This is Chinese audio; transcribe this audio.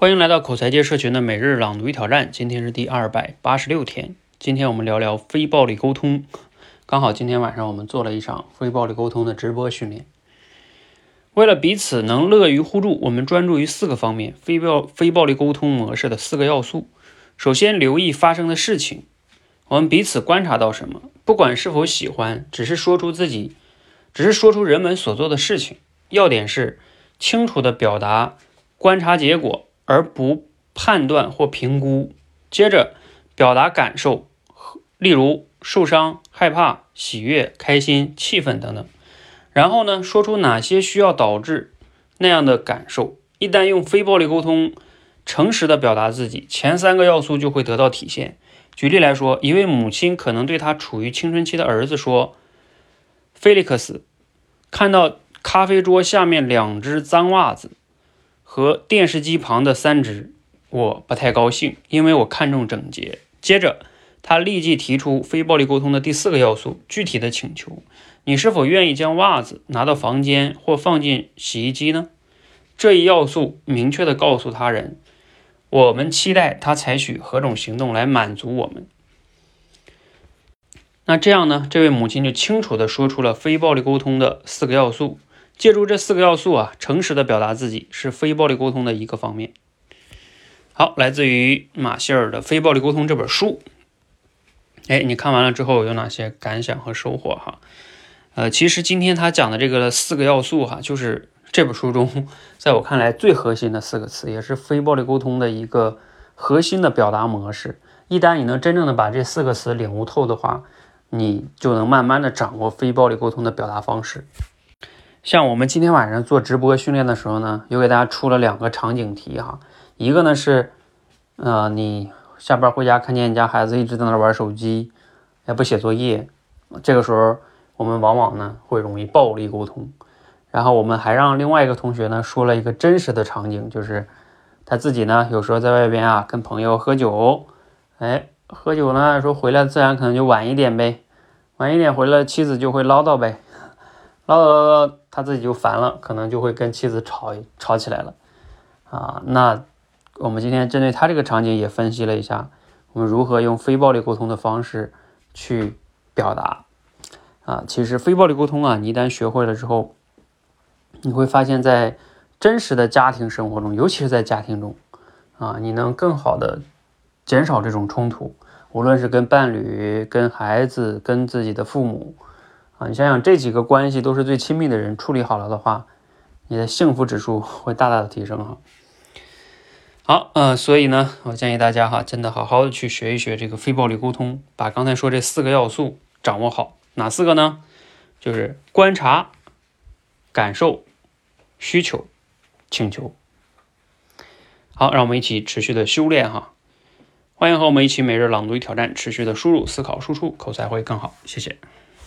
欢迎来到口才界社群的每日朗读与挑战，今天是第二百八十六天。今天我们聊聊非暴力沟通。刚好今天晚上我们做了一场非暴力沟通的直播训练。为了彼此能乐于互助，我们专注于四个方面：非暴非暴力沟通模式的四个要素。首先，留意发生的事情，我们彼此观察到什么，不管是否喜欢，只是说出自己，只是说出人们所做的事情。要点是清楚的表达观察结果。而不判断或评估，接着表达感受，例如受伤、害怕、喜悦、开心、气愤等等。然后呢，说出哪些需要导致那样的感受。一旦用非暴力沟通，诚实的表达自己，前三个要素就会得到体现。举例来说，一位母亲可能对她处于青春期的儿子说：“菲利克斯，看到咖啡桌下面两只脏袜子。”和电视机旁的三只，我不太高兴，因为我看重整洁。接着，他立即提出非暴力沟通的第四个要素：具体的请求。你是否愿意将袜子拿到房间或放进洗衣机呢？这一要素明确的告诉他人，我们期待他采取何种行动来满足我们。那这样呢？这位母亲就清楚的说出了非暴力沟通的四个要素。借助这四个要素啊，诚实的表达自己是非暴力沟通的一个方面。好，来自于马歇尔的《非暴力沟通》这本书。哎，你看完了之后有哪些感想和收获哈？呃，其实今天他讲的这个四个要素哈，就是这本书中在我看来最核心的四个词，也是非暴力沟通的一个核心的表达模式。一旦你能真正的把这四个词领悟透的话，你就能慢慢的掌握非暴力沟通的表达方式。像我们今天晚上做直播训练的时候呢，又给大家出了两个场景题哈。一个呢是，呃，你下班回家看见你家孩子一直在那玩手机，也不写作业，这个时候我们往往呢会容易暴力沟通。然后我们还让另外一个同学呢说了一个真实的场景，就是他自己呢有时候在外边啊跟朋友喝酒，哎，喝酒呢说回来自然可能就晚一点呗，晚一点回来妻子就会唠叨呗。唠叨唠叨，他自己就烦了，可能就会跟妻子吵吵起来了啊。那我们今天针对他这个场景也分析了一下，我们如何用非暴力沟通的方式去表达啊。其实非暴力沟通啊，你一旦学会了之后，你会发现在真实的家庭生活中，尤其是在家庭中啊，你能更好的减少这种冲突，无论是跟伴侣、跟孩子、跟自己的父母。啊，你想想这几个关系都是最亲密的人，处理好了的话，你的幸福指数会大大的提升哈。好，呃，所以呢，我建议大家哈，真的好好的去学一学这个非暴力沟通，把刚才说这四个要素掌握好。哪四个呢？就是观察、感受、需求、请求。好，让我们一起持续的修炼哈。欢迎和我们一起每日朗读与挑战，持续的输入、思考、输出，口才会更好。谢谢。